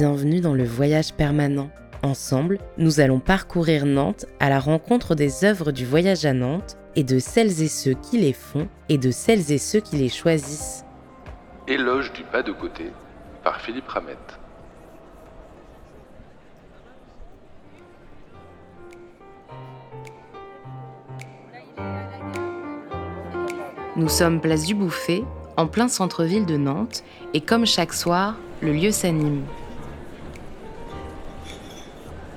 bienvenue dans le voyage permanent. Ensemble, nous allons parcourir Nantes à la rencontre des œuvres du voyage à Nantes et de celles et ceux qui les font et de celles et ceux qui les choisissent. Éloge du pas de côté par Philippe Ramette. Nous sommes place du Bouffet, en plein centre-ville de Nantes, et comme chaque soir, le lieu s'anime.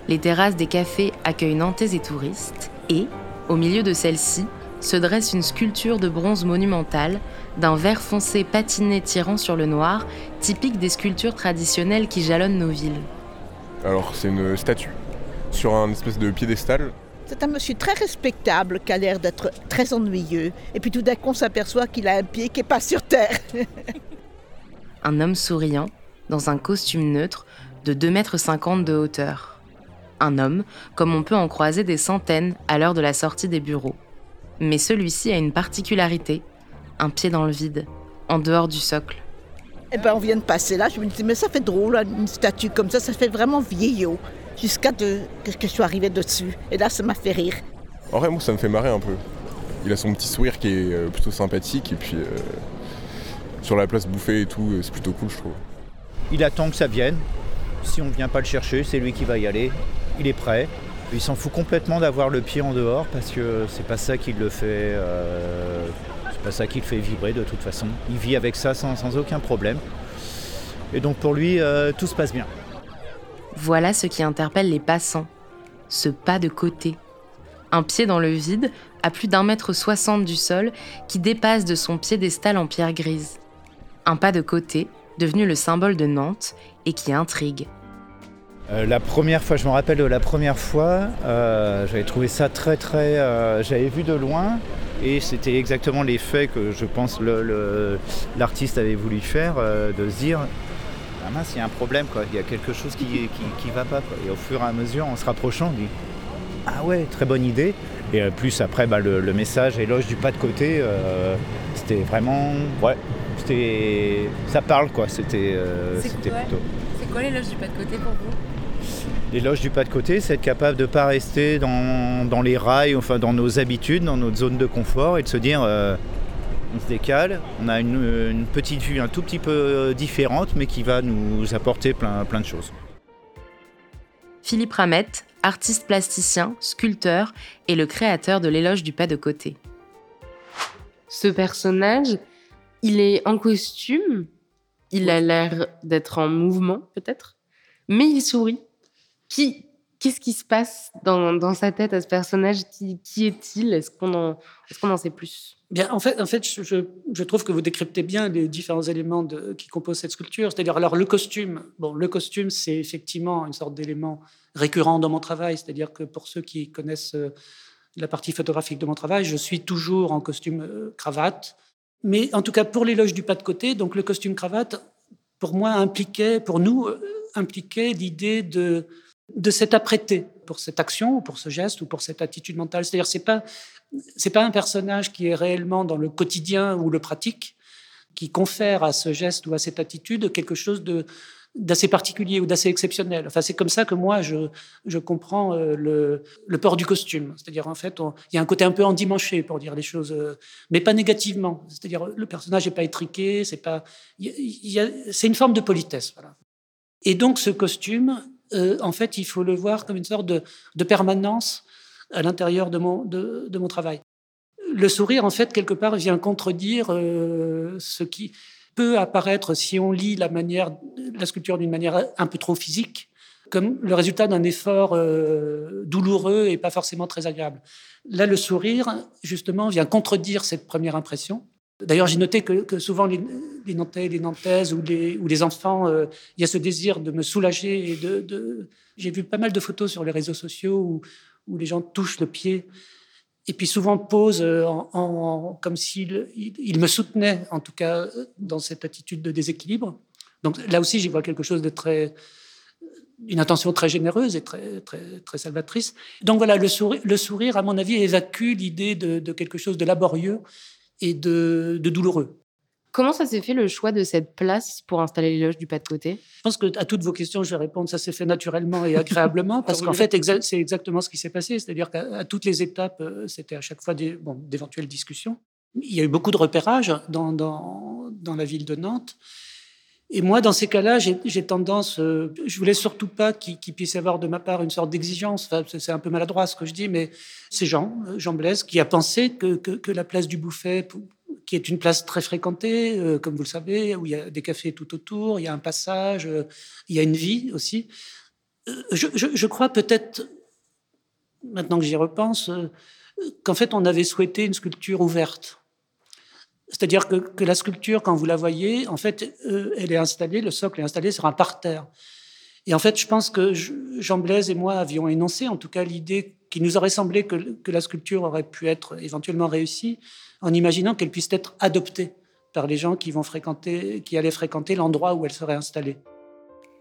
Les terrasses des cafés accueillent Nantais et touristes, et, au milieu de celle-ci, se dresse une sculpture de bronze monumentale d'un vert foncé patiné tirant sur le noir, typique des sculptures traditionnelles qui jalonnent nos villes. Alors c'est une statue sur un espèce de piédestal. C'est un monsieur très respectable qui a l'air d'être très ennuyeux. Et puis tout d'un coup on s'aperçoit qu'il a un pied qui n'est pas sur terre. un homme souriant, dans un costume neutre de 2,50 m de hauteur. Un homme, comme on peut en croiser des centaines à l'heure de la sortie des bureaux. Mais celui-ci a une particularité, un pied dans le vide, en dehors du socle. Eh ben, on vient de passer là, je me disais, mais ça fait drôle, une statue comme ça, ça fait vraiment vieillot, jusqu'à que je sois arrivé dessus. Et là, ça m'a fait rire. En vrai, moi, ça me fait marrer un peu. Il a son petit sourire qui est euh, plutôt sympathique, et puis euh, sur la place bouffée et tout, c'est plutôt cool, je trouve. Il attend que ça vienne. Si on ne vient pas le chercher, c'est lui qui va y aller. Il est prêt. Il s'en fout complètement d'avoir le pied en dehors parce que c'est pas ça qui le fait. Euh, c'est pas ça qui le fait vibrer de toute façon. Il vit avec ça sans, aucun problème. Et donc pour lui, euh, tout se passe bien. Voilà ce qui interpelle les passants. Ce pas de côté. Un pied dans le vide, à plus d'un mètre soixante du sol, qui dépasse de son piédestal en pierre grise. Un pas de côté, devenu le symbole de Nantes et qui intrigue. Euh, la première fois, je me rappelle de la première fois, euh, j'avais trouvé ça très très. Euh, j'avais vu de loin et c'était exactement l'effet que je pense l'artiste avait voulu faire, de se dire ah mince, il y a un problème, quoi. il y a quelque chose qui qui, va pas. Et au fur et à mesure, en se rapprochant, on dit ah ouais, très bonne idée. Et plus après, bah, le, message éloge du pas de côté, c'était vraiment. Ouais, c'était. Ça parle, quoi. C'était plutôt. C'est quoi l'éloge du pas de côté pour vous? L'éloge du pas de côté, c'est être capable de ne pas rester dans, les rails, enfin dans nos habitudes, dans notre zone de confort et de se dire euh, on se décale, on a une, petite vue un tout petit peu euh, différente mais qui va nous apporter plein, plein de choses. Philippe Ramette, artiste plasticien, sculpteur et le créateur de l'éloge du pas de côté. Ce personnage, il est en costume, il a l'air d'être en mouvement peut-être, mais il sourit qu'est-ce qui se passe dans, sa tête à ce personnage? Qui, est-il? Est-ce qu'on en, est en sait plus? Bien, en fait, en fait je, trouve que vous décryptez bien les différents éléments de, qui composent cette sculpture. C'est-à-dire, alors le costume, bon, le costume, c'est effectivement une sorte d'élément récurrent dans mon travail. C'est-à-dire que pour ceux qui connaissent euh, la partie photographique de mon travail, je suis toujours en costume euh, cravate. Mais en tout cas, pour l'éloge du pas de côté, donc le costume cravate, pour moi, impliquait, pour nous, euh, impliquait l'idée de de s'être apprêté pour cette action ou pour ce geste ou pour cette attitude mentale. C'est-à-dire, c'est pas c'est pas un personnage qui est réellement dans le quotidien ou le pratique qui confère à ce geste ou à cette attitude quelque chose de d'assez particulier ou d'assez exceptionnel. Enfin, c'est comme ça que moi je, je comprends euh, le, le port du costume. C'est-à-dire en fait, il y a un côté un peu endimanché pour dire les choses, euh, mais pas négativement. C'est-à-dire le personnage n'est pas étriqué, c'est pas, c'est une forme de politesse. Et donc ce costume, euh, en fait, il faut le voir comme une sorte de, permanence à l'intérieur de mon, travail. Le sourire, en fait, quelque part, vient contredire euh, ce qui peut apparaître, si on lit la, manière, la sculpture d'une manière un peu trop physique, comme le résultat d'un effort euh, douloureux et pas forcément très agréable. Là, le sourire, justement, vient contredire cette première impression D'ailleurs, j'ai noté que, souvent les, Nantais, les Nantaises ou les, enfants, euh, il y a ce désir de me soulager. J'ai vu pas mal de photos sur les réseaux sociaux où, les gens touchent le pied et puis souvent posent euh, comme s'ils il, me soutenaient, en tout cas dans cette attitude de déséquilibre. Donc là aussi, j'y vois quelque chose de très, une intention très généreuse et très, salvatrice. Donc voilà, le sourire, à mon avis, évacue l'idée de quelque chose de laborieux et de, douloureux. Comment ça s'est fait le choix de cette place pour installer les loges du pas de côté? Je pense que à toutes vos questions, je vais répondre. Ça s'est fait naturellement et agréablement parce qu'en fait, exa- c'est exactement ce qui s'est passé. C'est-à-dire qu'à toutes les étapes, euh, c'était à chaque fois bon, d'éventuelles discussions. Il y a eu beaucoup de repérage dans, dans, dans la ville de Nantes. Et moi, dans ces cas-là, j'ai tendance, euh, je voulais surtout pas qu'il qu'il puisse avoir de ma part une sorte d'exigence. C'est un peu maladroit ce que je dis, mais c'est Jean, euh, Jean Blaise, qui a pensé que, la place du Bouffet, qui est une place très fréquentée, euh, comme vous le savez, où il y a des cafés tout autour, il y a un passage, euh, il y a une vie aussi. Je, crois peut-être, maintenant que j'y repense, qu'en fait on avait souhaité une sculpture ouverte. C'est-à-dire que, que la sculpture, quand vous la voyez, en fait, euh, elle est installée, le socle est installé sur un parterre. Et en fait, je pense que je- Jean Blaise et moi avions énoncé, en tout cas, l'idée qui nous aurait semblé que, que la sculpture aurait pu être éventuellement réussie, en imaginant qu'elle puisse être adoptée par les gens qui vont fréquenter, qui allaient fréquenter l'endroit où elle serait installée.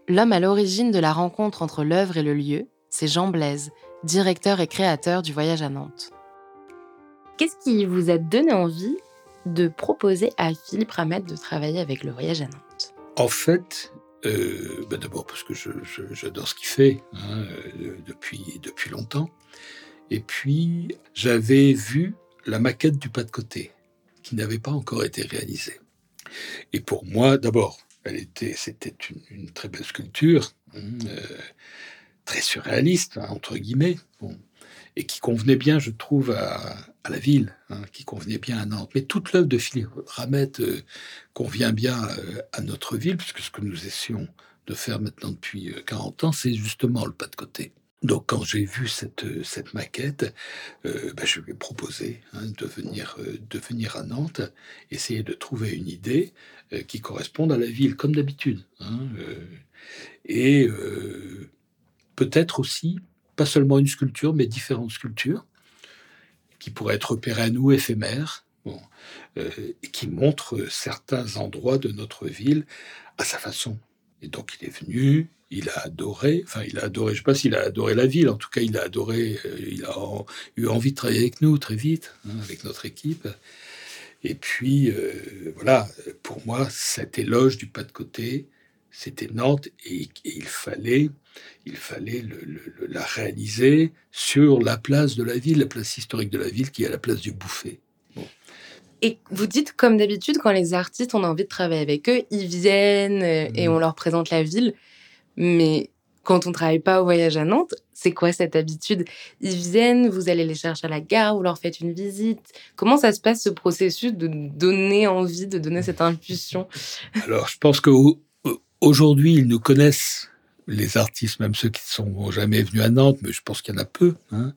L'homme à l'origine de la rencontre entre l'œuvre et le lieu, c'est Jean Blaise, directeur et créateur du voyage à Nantes. Qu'est-ce qui vous a donné envie de proposer à Philippe Ramette de travailler avec le voyage à Nantes En fait, euh, bah d'abord parce que j'adore ce qu'il fait hein, euh, depuis, depuis longtemps. Et puis, j'avais vu la maquette du pas de côté, qui n'avait pas encore été réalisée. Et pour moi, d'abord, elle était, c'était une, très belle sculpture, hein, euh, très surréaliste, hein, entre guillemets, et qui convenait bien, je trouve, à, la ville, hein, qui convenait bien à Nantes. Mais toute l'œuvre de Philippe Ramette euh, convient bien euh, à notre ville, puisque ce que nous essayons de faire maintenant depuis euh, 40 ans, c'est justement le pas de côté. Donc quand j'ai vu cette, euh, maquette, euh, ben, je lui ai proposé hein, de, venir, euh, de venir à Nantes, essayer de trouver une idée euh, qui corresponde à la ville, comme d'habitude. hein, euh, et euh, peut-être aussi, pas seulement une sculpture, mais différentes sculptures, qui pourraient être pérennes ou éphémères, euh, qui montrent certains endroits de notre ville à sa façon. Et donc il est venu, il a adoré, enfin il a adoré, je ne sais pas s'il a adoré la ville, en tout cas il a adoré, euh, il a eu envie de travailler avec nous très vite, hein, avec notre équipe. Et puis euh, voilà, pour moi, cet éloge du pas de côté, c'était Nantes et, et il fallait, il fallait le- le- le- la réaliser sur la place de la ville, la place historique de la ville qui est la place du Bouffet. Et vous dites, comme d'habitude, quand les artistes, on a envie de travailler avec eux, ils viennent euh, et Mhm. on leur présente la ville. Mais quand on travaille pas au voyage à Nantes, c'est quoi cette habitude? Ils viennent, vous allez les chercher à la gare, vous leur faites une visite. Comment ça se passe ce processus de donner envie, de donner cette impulsion? Alors, je pense qu'aujourd'hui, ils nous connaissent, les artistes, même ceux qui ne sont jamais venus à Nantes, mais je pense qu'il y en a peu. hein.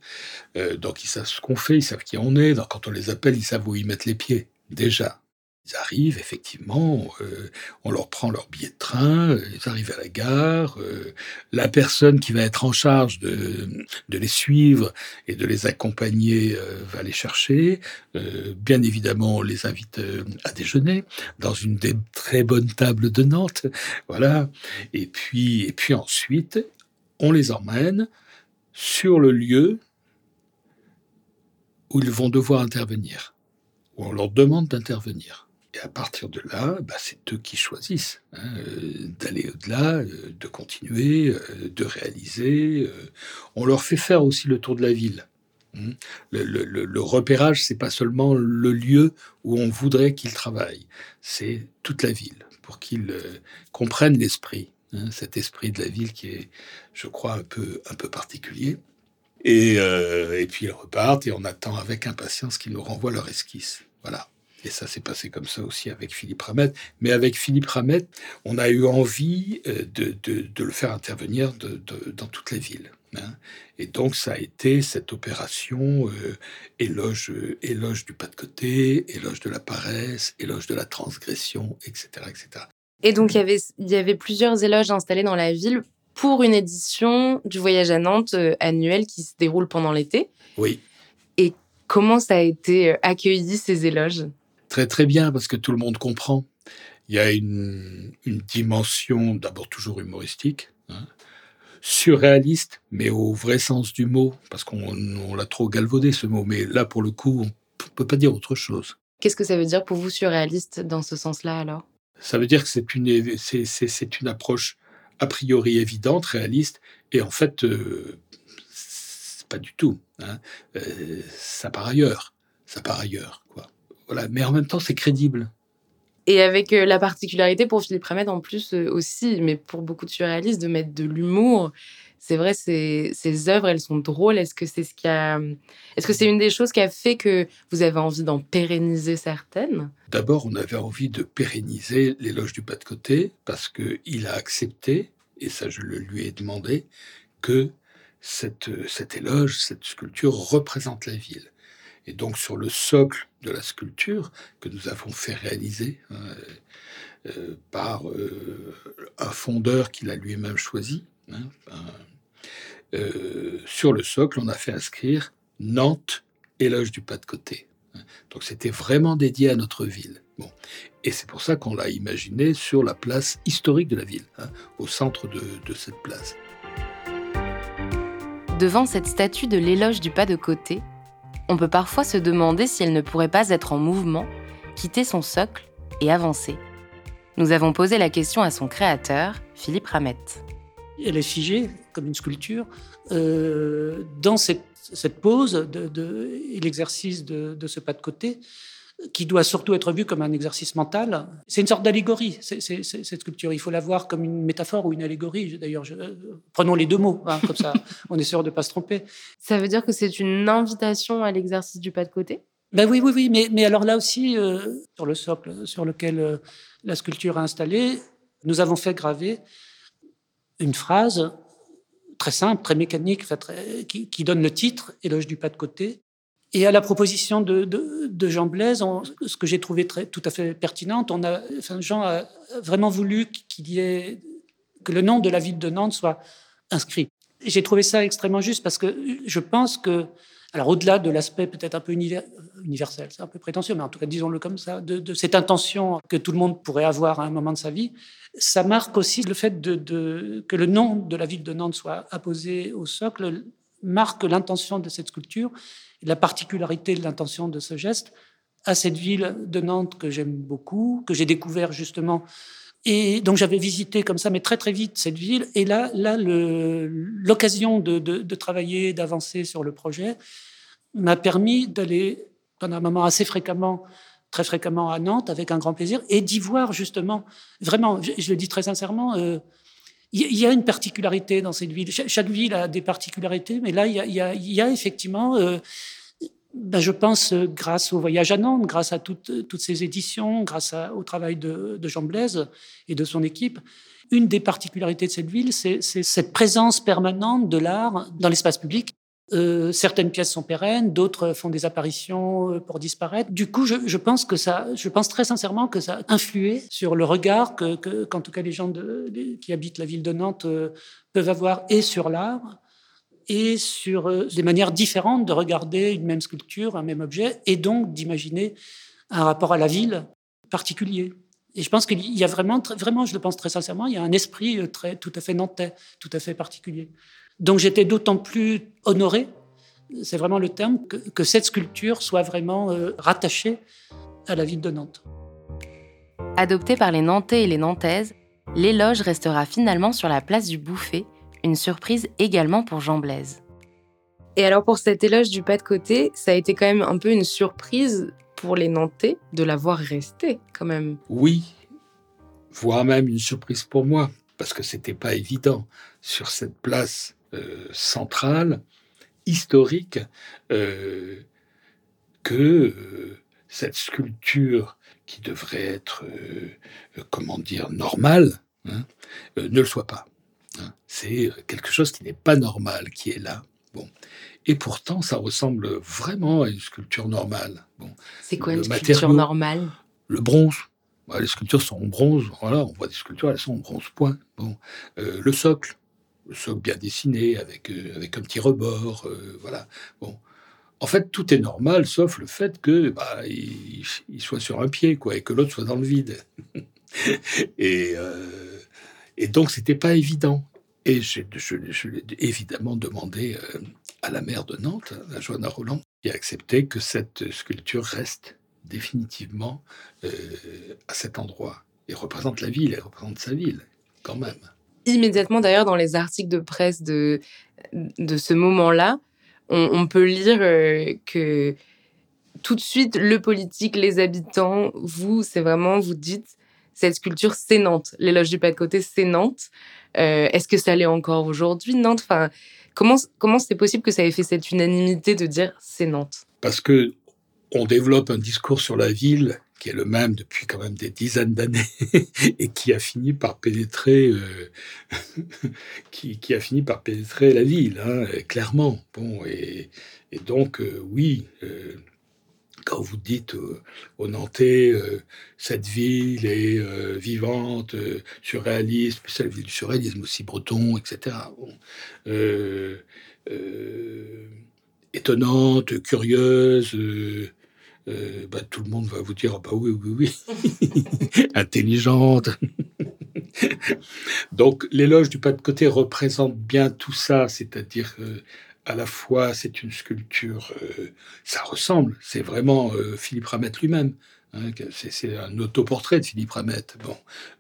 Euh, donc, ils savent ce qu'on fait, ils savent qui on est. Donc, quand on les appelle, ils savent où ils mettent les pieds, déjà. Ils arrivent, effectivement, euh, on leur prend leur billet de train, euh, ils arrivent à la gare, euh, la personne qui va être en charge de, de les suivre et de les accompagner va les chercher. Bien évidemment, on les invite à déjeuner dans une des très bonnes tables de Nantes, voilà. Et puis, et puis ensuite, on les emmène sur le lieu où ils vont devoir intervenir, où on leur demande d'intervenir. Et à partir de là, bah, c'est eux qui choisissent hein, euh, d'aller au-delà, euh, de continuer, euh, de réaliser. On leur fait faire aussi le tour de la ville. hein. Le, le- le- le repérage, c'est pas seulement le lieu où on voudrait qu'ils travaillent, c'est toute la ville pour qu'ils comprennent l'esprit, hein, cet esprit de la ville qui est, je crois, un peu, un peu particulier. Et, et puis ils repartent et on attend avec impatience qu'ils nous renvoient leur esquisse. Voilà. Et ça s'est passé comme ça aussi avec Philippe Ramette. Mais avec Philippe Ramette, on a eu envie euh, de, de- de le faire intervenir de- dans toute la ville. hein. Et donc ça a été cette opération euh, éloge, euh, éloge du pas de côté, éloge de la paresse, éloge de la transgression, etc. etc. Et donc, il y avait, il y avait plusieurs éloges installés dans la ville pour une édition du voyage à Nantes euh, annuel qui se déroule pendant l'été. Oui, Comment ça a été accueilli, ces éloges? Très très bien, parce que tout le monde comprend. Il y a une, une dimension d'abord toujours humoristique, hein, surréaliste, mais au vrai sens du mot, parce qu'on on l'a trop galvaudé ce mot, mais là pour le coup, on peut pas dire autre chose. Qu'est-ce que ça veut dire pour vous surréaliste dans ce sens-là alors? Ça veut dire que c'est une, c'est, une approche a priori évidente, réaliste, et en fait, euh, c'est pas du tout. Hein. Euh, ça part ailleurs. Ça part ailleurs, quoi. Voilà. Mais en même temps, c'est crédible. Et avec euh, la particularité pour Philippe Ramette en plus aussi, mais pour beaucoup de surréalistes, de mettre de l'humour c'est vrai, ces, ces œuvres, elles sont drôles. Est-ce que c'est ce qui a, est-ce que c'est une des choses qui a fait que vous avez envie d'en pérenniser certaines? D'abord, on avait envie de pérenniser l'éloge du pas de côté parce que il a accepté, et ça je le lui ai demandé, que cette, cet éloge, cette sculpture représente la ville. Et donc sur le socle de la sculpture que nous avons fait réaliser hein, euh, par euh, un fondeur qu'il a lui-même choisi, Hein, euh, sur le socle, on a fait inscrire Nantes, éloge du pas de côté. Hein. Donc c'était vraiment dédié à notre ville. Et c'est pour ça qu'on l'a imaginé sur la place historique de la ville, au centre de cette place. Devant cette statue de l'éloge du pas de côté, on peut parfois se demander si elle ne pourrait pas être en mouvement, quitter son socle et avancer. Nous avons posé la question à son créateur, Philippe Ramette elle est figée comme une sculpture euh, dans cette, pose de, et l'exercice de, ce pas de côté qui doit surtout être vu comme un exercice mental. C'est une sorte d'allégorie, cette sculpture. Il faut la voir comme une métaphore ou une allégorie. D'ailleurs, prenons les deux mots, hein, comme ça, on est sûr de ne pas se tromper. Ça veut dire que c'est une invitation à l'exercice du pas de côté? Ben oui, oui, oui, mais, mais alors là aussi, euh, sur le socle sur lequel euh, la sculpture est installée, nous avons fait graver une phrase très simple, très mécanique, qui, donne le titre, Éloge du pas de côté. Et à la proposition de, Jean Blaise, ce que j'ai trouvé tout à fait pertinente, Jean a vraiment voulu que le nom de la ville de Nantes soit inscrit. J'ai trouvé ça extrêmement juste parce que je pense que alors au-delà de l'aspect peut-être un peu universel, c'est un peu prétentieux, mais en tout cas disons-le comme ça, de, cette intention que tout le monde pourrait avoir à un moment de sa vie, ça marque aussi le fait que le nom de la ville de Nantes soit apposé au socle, marque l'intention de cette sculpture, la particularité de l'intention de ce geste à cette ville de Nantes que j'aime beaucoup, que j'ai découvert justement et donc j'avais visité comme ça, mais très très vite cette ville. Et là, là, l'occasion de, travailler, d'avancer sur le projet m'a permis d'aller pendant un moment assez fréquemment, très fréquemment à Nantes, avec un grand plaisir, et d'y voir justement, vraiment, je, le dis très sincèrement, euh, il y, a une particularité dans cette ville. chaque ville a des particularités, mais là, il y a, effectivement euh, ben, je pense, euh, grâce au voyage à Nantes, grâce à toutes ces éditions, grâce au travail de, Jean Blaise et de son équipe, une des particularités de cette ville, c'est cette présence permanente de l'art dans l'espace public. Euh, certaines pièces sont pérennes, d'autres font des apparitions euh, pour disparaître. Du coup, je, pense que ça, je pense très sincèrement que ça a influé sur le regard que, qu'en tout cas les gens qui habitent la ville de Nantes peuvent avoir et sur l'art et sur euh, des manières différentes de regarder une même sculpture, un même objet, et donc d'imaginer un rapport à la ville particulier. Et je pense qu'il y a vraiment, vraiment, je le pense très sincèrement, il y a un esprit euh, très, tout à fait nantais, tout à fait particulier. Donc j'étais d'autant plus honoré, c'est vraiment le terme, que, cette sculpture soit vraiment euh, rattachée à la ville de Nantes. Adopté par les Nantais et les Nantaises, l'éloge restera finalement sur la place du Bouffet, une surprise également pour Jean Blaise. Et alors pour cet éloge du pas de côté, ça a été quand même un peu une surprise pour les Nantais de l'avoir resté quand même. Oui, voire même une surprise pour moi, parce que c'était pas évident sur cette place euh, centrale, historique, euh, que euh, cette sculpture qui devrait être, comment dire, normale, hein, ne le soit pas. Hein. C'est quelque chose qui n'est pas normal qui est là. Bon. Et pourtant, ça ressemble vraiment à une sculpture normale. Bon. C'est quoi une sculpture normale? Le bronze. les sculptures sont en bronze. Voilà, on voit des sculptures, elles sont en bronze point. Bon. Euh, le socle. Le bien dessiné, avec, euh, avec un petit rebord. Euh, voilà. Bon. En fait, tout est normal, sauf le fait que bah, il, soit sur un pied, quoi, et que l'autre soit dans le vide. et et donc, c'était pas évident. Et je, l'ai évidemment demandé euh, à la maire de Nantes, à Joanna Roland, qui a accepté que cette sculpture reste définitivement euh, à cet endroit. Et représente la ville, et représente sa ville, quand même. Immédiatement, d'ailleurs, dans les articles de presse de, de ce moment-là, on, peut lire euh, que tout de suite, le politique, les habitants, vous, c'est vraiment, vous dites, cette sculpture, c'est Nantes. L'éloge du pas de côté, c'est Nantes. Euh, est-ce que ça l'est encore aujourd'hui, Nantes? Enfin, Comment comment c'est possible que ça ait fait cette unanimité de dire c'est Nantes? Parce que on développe un discours sur la ville qui est le même depuis quand même des dizaines d'années et qui a fini par pénétrer, euh, qui, a fini par pénétrer la ville, hein, clairement. Bon, et, donc euh, oui, euh, quand vous dites aux Nantais, cette ville est vivante, surréaliste, c'est la ville du surréalisme aussi, breton, etc. étonnante, curieuse, bah, tout le monde va vous dire, bah oui, oui, oui, intelligente. Donc l'éloge du pas de côté représente bien tout ça, c'est-à-dire à la fois c'est une sculpture, euh, ça ressemble, c'est vraiment euh, Philippe Ramette lui-même. Hein, c'est un autoportrait de Philippe Ramette. Bon,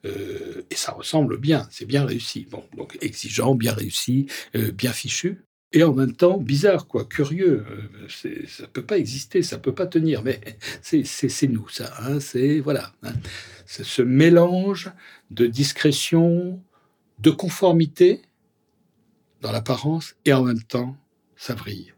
euh, et ça ressemble bien, c'est bien réussi. Bon, donc exigeant, bien réussi, bien fichu. Et en même temps, bizarre, quoi, curieux. ça peut pas exister, ça peut pas tenir. Mais c'est nous, ça. Hein, c'est voilà. Hein. ce mélange de discrétion, de conformité dans l'apparence et en même temps ça brille.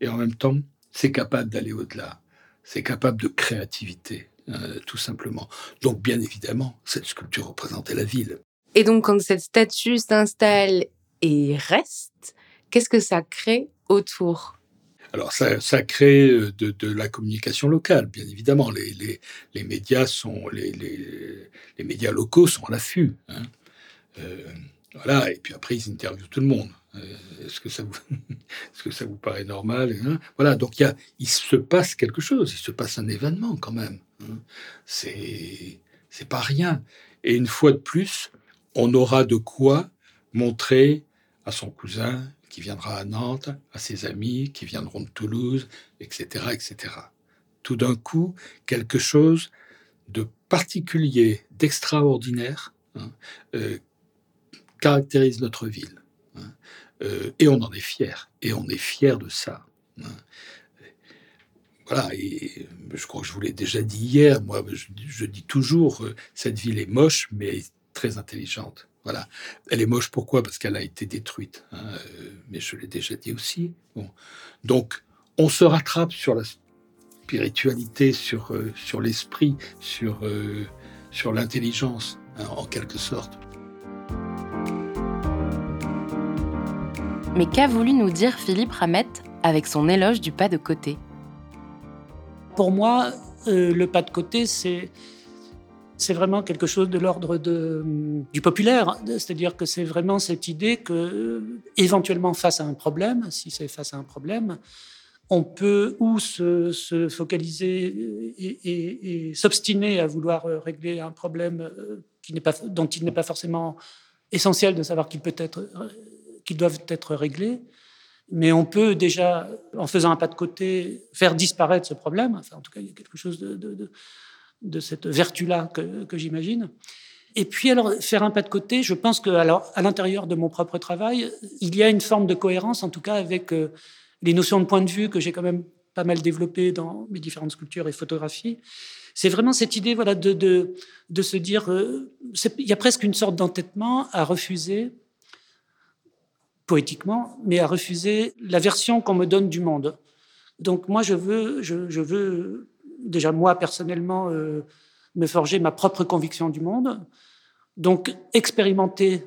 Et en même temps, c'est capable d'aller au-delà. C'est capable de créativité, euh, tout simplement. Donc, bien évidemment, cette sculpture représentait la ville. Et donc, quand cette statue s'installe et reste, qu'est-ce que ça crée autour? Alors ça, crée euh, de, la communication locale, bien évidemment. Les, médias sont les, médias locaux sont à l'affût. Hein. Euh, voilà, et puis après ils interviewent tout le monde. Euh, est-ce que ça vous, est-ce que ça vous paraît normal hein? Voilà, donc il se passe quelque chose, il se passe un événement quand même. Hein c'est, c'est pas rien. Et une fois de plus, on aura de quoi montrer à son cousin qui viendra à Nantes, à ses amis qui viendront de Toulouse, etc., etc. Tout d'un coup, quelque chose de particulier, d'extraordinaire, hein, euh, caractérise notre ville. Euh, et on en est fier. Et on est fier de ça. Hein. Voilà, et je crois que je vous l'ai déjà dit hier, moi je, dis toujours, euh, cette ville est moche, mais très intelligente. Voilà. Elle est moche pourquoi? Parce qu'elle a été détruite. Hein, euh, mais je l'ai déjà dit aussi. Bon. Donc, on se rattrape sur la spiritualité, sur, sur l'esprit, sur, sur l'intelligence, hein, en quelque sorte. Mais qu'a voulu nous dire Philippe Ramette avec son éloge du pas de côté? Pour moi, euh, le pas de côté, c'est c'est vraiment quelque chose de l'ordre du populaire, c'est-à-dire que c'est vraiment cette idée que, éventuellement, face à un problème, si c'est face à un problème, on peut ou se, focaliser et, s'obstiner à vouloir régler un problème euh, qui pas, dont il n'est pas forcément essentiel de savoir qu'il peut être qui doivent être réglés. Mais on peut déjà, en faisant un pas de côté, faire disparaître ce problème. Enfin, en tout cas, il y a quelque chose de, cette vertu-là que, j'imagine. Et puis, alors, faire un pas de côté, je pense que, alors, à l'intérieur de mon propre travail, il y a une forme de cohérence, en tout cas, avec euh, les notions de point de vue que j'ai quand même pas mal développées dans mes différentes sculptures et photographies. C'est vraiment cette idée, voilà, de, de, se dire, euh, il y a presque une sorte d'entêtement à refuser poétiquement, mais à refuser la version qu'on me donne du monde. Donc moi, je veux, je, veux déjà moi personnellement euh, me forger ma propre conviction du monde, donc expérimenter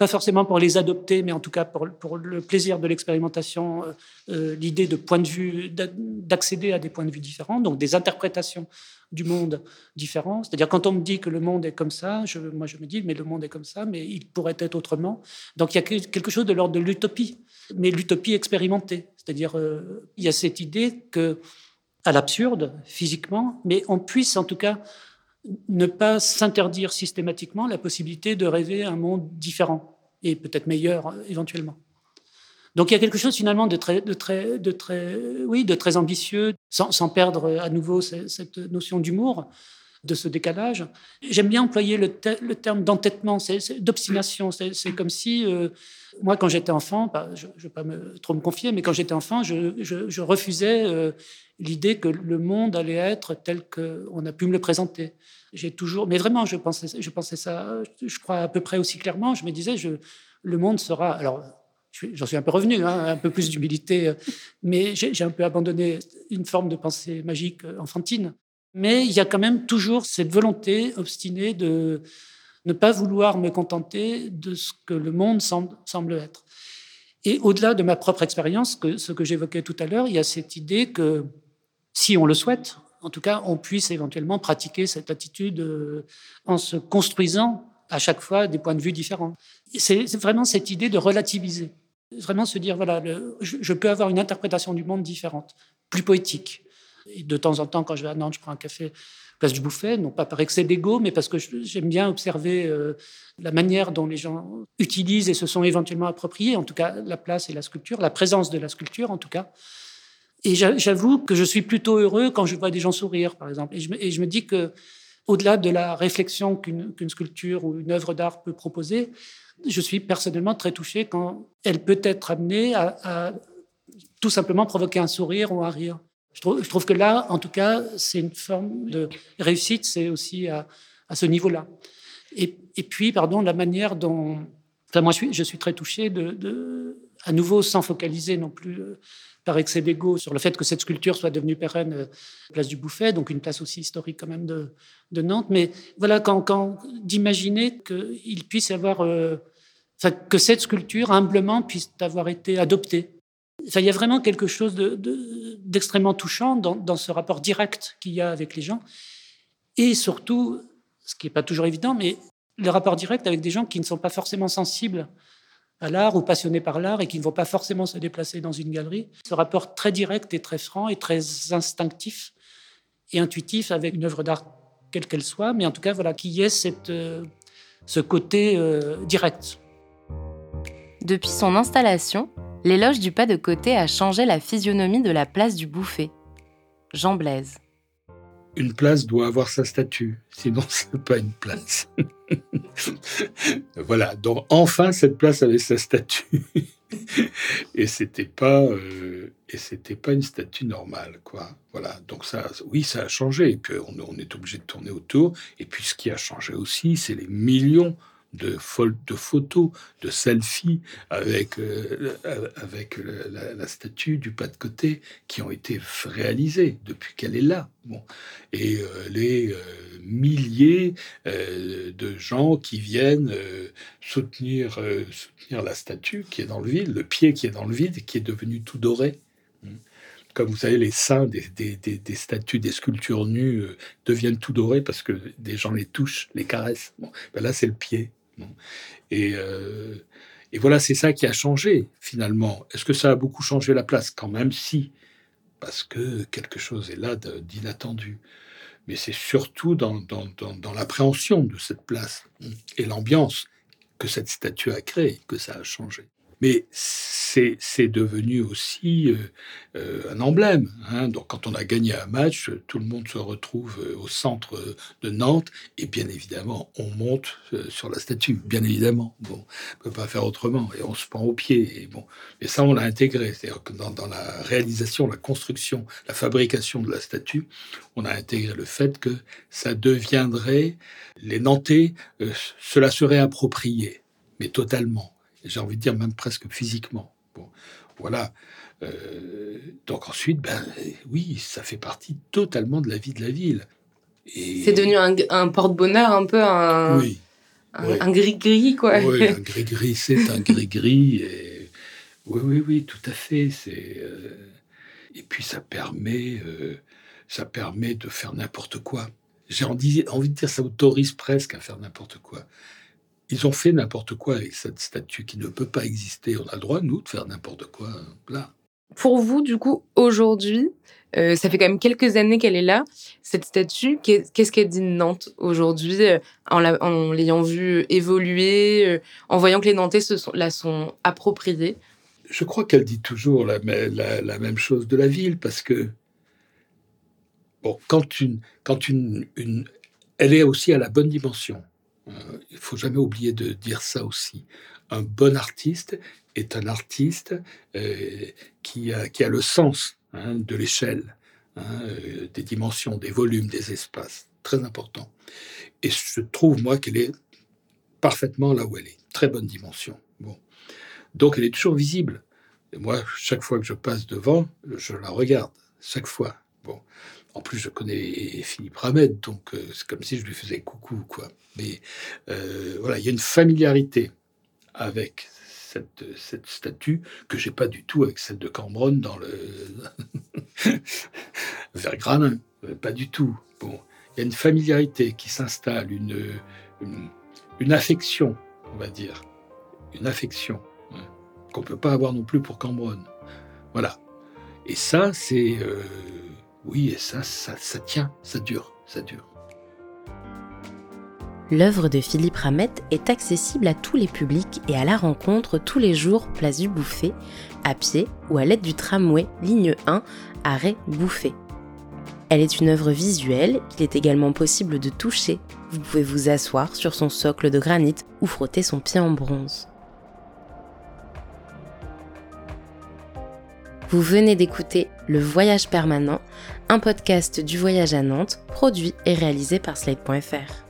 pas forcément pour les adopter, mais en tout cas pour, le plaisir de l'expérimentation, euh, euh, l'idée de point de vue, d'accéder à des points de vue différents, donc des interprétations du monde différents. C'est-à-dire quand on me dit que le monde est comme ça, je, moi je me dis mais le monde est comme ça, mais il pourrait être autrement. Donc il y a quelque chose de l'ordre de l'utopie, mais l'utopie expérimentée. C'est-à-dire il y a cette idée que à l'absurde physiquement, mais on puisse en tout cas ne pas s'interdire systématiquement la possibilité de rêver un monde différent et peut-être meilleur éventuellement. Donc il y a quelque chose finalement de très, de très, de très, oui, de très ambitieux, sans, sans perdre à nouveau cette notion d'humour, de ce décalage. J'aime bien employer le, terme d'entêtement, d'obstination. C'est comme si, euh, moi, quand j'étais enfant, bah, je ne vais pas trop me confier, mais quand j'étais enfant, je, refusais euh, l'idée que le monde allait être tel qu'on a pu me le présenter. J'ai toujours, mais vraiment, je pensais, ça, je crois à peu près aussi clairement. Je me disais, le monde sera. Alors, j'en suis un peu revenu, hein, un peu plus d'humilité, euh, mais j'ai un peu abandonné une forme de pensée magique enfantine. Mais il y a quand même toujours cette volonté obstinée de ne pas vouloir me contenter de ce que le monde semble, être. Et au-delà de ma propre expérience, que, ce que j'évoquais tout à l'heure, il y a cette idée que si on le souhaite, en tout cas, on puisse éventuellement pratiquer cette attitude euh, en se construisant à chaque fois des points de vue différents. C'est vraiment cette idée de relativiser. Vraiment se dire, voilà, je, peux avoir une interprétation du monde différente, plus poétique, de temps en temps, quand je vais à Nantes, je prends un café place du Bouffet, non pas par excès d'ego, mais parce que j'aime bien observer euh, la manière dont les gens utilisent et se sont éventuellement appropriés, en tout cas la place et la sculpture, la présence de la sculpture en tout cas. Et j'avoue que je suis plutôt heureux quand je vois des gens sourire, par exemple. Et je me, dis que, au-delà de la réflexion qu'une sculpture ou une œuvre d'art peut proposer, je suis personnellement très touché quand elle peut être amenée à tout simplement provoquer un sourire ou un rire. Je trouve, que là, en tout cas, c'est une forme de réussite, c'est aussi à, ce niveau-là. Et, puis, pardon, la manière dont. Enfin, moi, je suis, très touché de, à nouveau, sans focaliser non plus euh, par excès d'ego sur le fait que cette sculpture soit devenue pérenne euh, place du Bouffet, donc une place aussi historique quand même de, Nantes. Mais voilà, quand, d'imaginer qu'il puisse avoir. Euh, que cette sculpture, humblement, puisse avoir été adoptée il y a vraiment quelque chose d'extrêmement touchant dans, ce rapport direct qu'il y a avec les gens. Et surtout, ce qui n'est pas toujours évident, mais le rapport direct avec des gens qui ne sont pas forcément sensibles à l'art ou passionnés par l'art et qui ne vont pas forcément se déplacer dans une galerie. Ce rapport très direct et très franc et très instinctif et intuitif avec une œuvre d'art quelle qu'elle soit, mais en tout cas, voilà, qu'il y ait ce côté euh, direct. Depuis son installation, l'éloge du pas de côté a changé la physionomie de la place du Bouffet. Jean Blaise. Une place doit avoir sa statue, sinon c'est pas une place. voilà, donc enfin cette place avait sa statue. et c'était pas euh, et c'était pas une statue normale quoi voilà donc ça oui ça a changé et puis on, on est obligé de tourner autour et puis ce qui a changé aussi c'est les millions de, photos, de selfies avec, euh, avec la, statue du pas de côté qui ont été réalisées depuis qu'elle est là. Bon. Et euh, les euh, milliers de gens qui viennent soutenir, soutenir la statue qui est dans le vide, le pied qui est dans le vide, qui est devenu tout doré comme vous savez, les seins des, des, des, statues, des sculptures nues deviennent tout dorés parce que des gens les touchent, les caressent. Bon, ben là, c'est le pied. Euh, et, voilà, c'est ça qui a changé finalement. Est-ce que ça a beaucoup changé la place? Quand même, si, parce que quelque chose est là d'inattendu. Mais c'est surtout dans, dans l'appréhension de cette place et l'ambiance que cette statue a créée que ça a changé. Mais c'est devenu aussi euh, euh, un emblème. Hein. Donc, quand on a gagné un match, tout le monde se retrouve euh, au centre de Nantes et bien évidemment, on monte sur la statue. Bien évidemment, bon, on peut pas faire autrement et on se prend au pied. Et bon, mais ça, on l'a intégré. C'est-à-dire que dans, dans, la réalisation, la construction, la fabrication de la statue, on a intégré le fait que ça deviendrait les Nantais, cela serait approprié, mais totalement j'ai envie de dire même presque physiquement. Bon, voilà. Euh, donc ensuite, ben oui, ça fait partie totalement de la vie de la ville. C'est devenu un, porte-bonheur, un peu un, un, gris-gris, quoi. Oui, un gris-gris, c'est un gris-gris. Et... Oui, oui, oui, tout à fait. C'est euh, Et puis ça permet, euh, ça permet de faire n'importe quoi. J'ai envie de dire, ça autorise presque à faire n'importe quoi. Ils ont fait n'importe quoi avec cette statue qui ne peut pas exister. On a le droit, nous, de faire n'importe quoi euh, là. Pour vous, du coup, aujourd'hui, euh, ça fait quand même quelques années qu'elle est là. Cette statue, qu'est-ce qu'elle dit de Nantes aujourd'hui, euh, en l'ayant vue évoluer, en voyant que les Nantais se sont, la sont appropriés? Je crois qu'elle dit toujours la, la, même chose de la ville, parce que, bon, quand une, quand une, une elle est aussi à la bonne dimension. Euh, il faut jamais oublier de dire ça aussi. Un bon artiste est un artiste euh, qui, a, le sens hein, de l'échelle, hein, euh, des dimensions, des volumes, des espaces. Très important. Et je trouve, moi, qu'elle est parfaitement là où elle est. Très bonne dimension. Bon. Donc elle est toujours visible. Et moi, chaque fois que je passe devant, je la regarde. Chaque fois. Bon. En plus, je connais Philippe Ramed, donc euh, c'est comme si je lui faisais coucou, quoi. Mais euh, voilà, il y a une familiarité avec cette, cette statue que j'ai pas du tout avec celle de Cambronne dans le vers Granin, euh, pas du tout. Bon, il y a une familiarité qui s'installe, une, une, affection, on va dire, une affection hein, qu'on peut pas avoir non plus pour Cambronne. Voilà. Et ça, c'est oui, et ça, ça, tient, ça dure, ça dure. L'œuvre de Philippe Ramette est accessible à tous les publics et à la rencontre tous les jours place du Bouffet, à pied ou à l'aide du tramway ligne 1 arrêt Bouffet. Elle est une œuvre visuelle qu'il est également possible de toucher. Vous pouvez vous asseoir sur son socle de granit ou frotter son pied en bronze. Vous venez d'écouter Le Voyage Permanent, un podcast du voyage à Nantes, produit et réalisé par Slate.fr.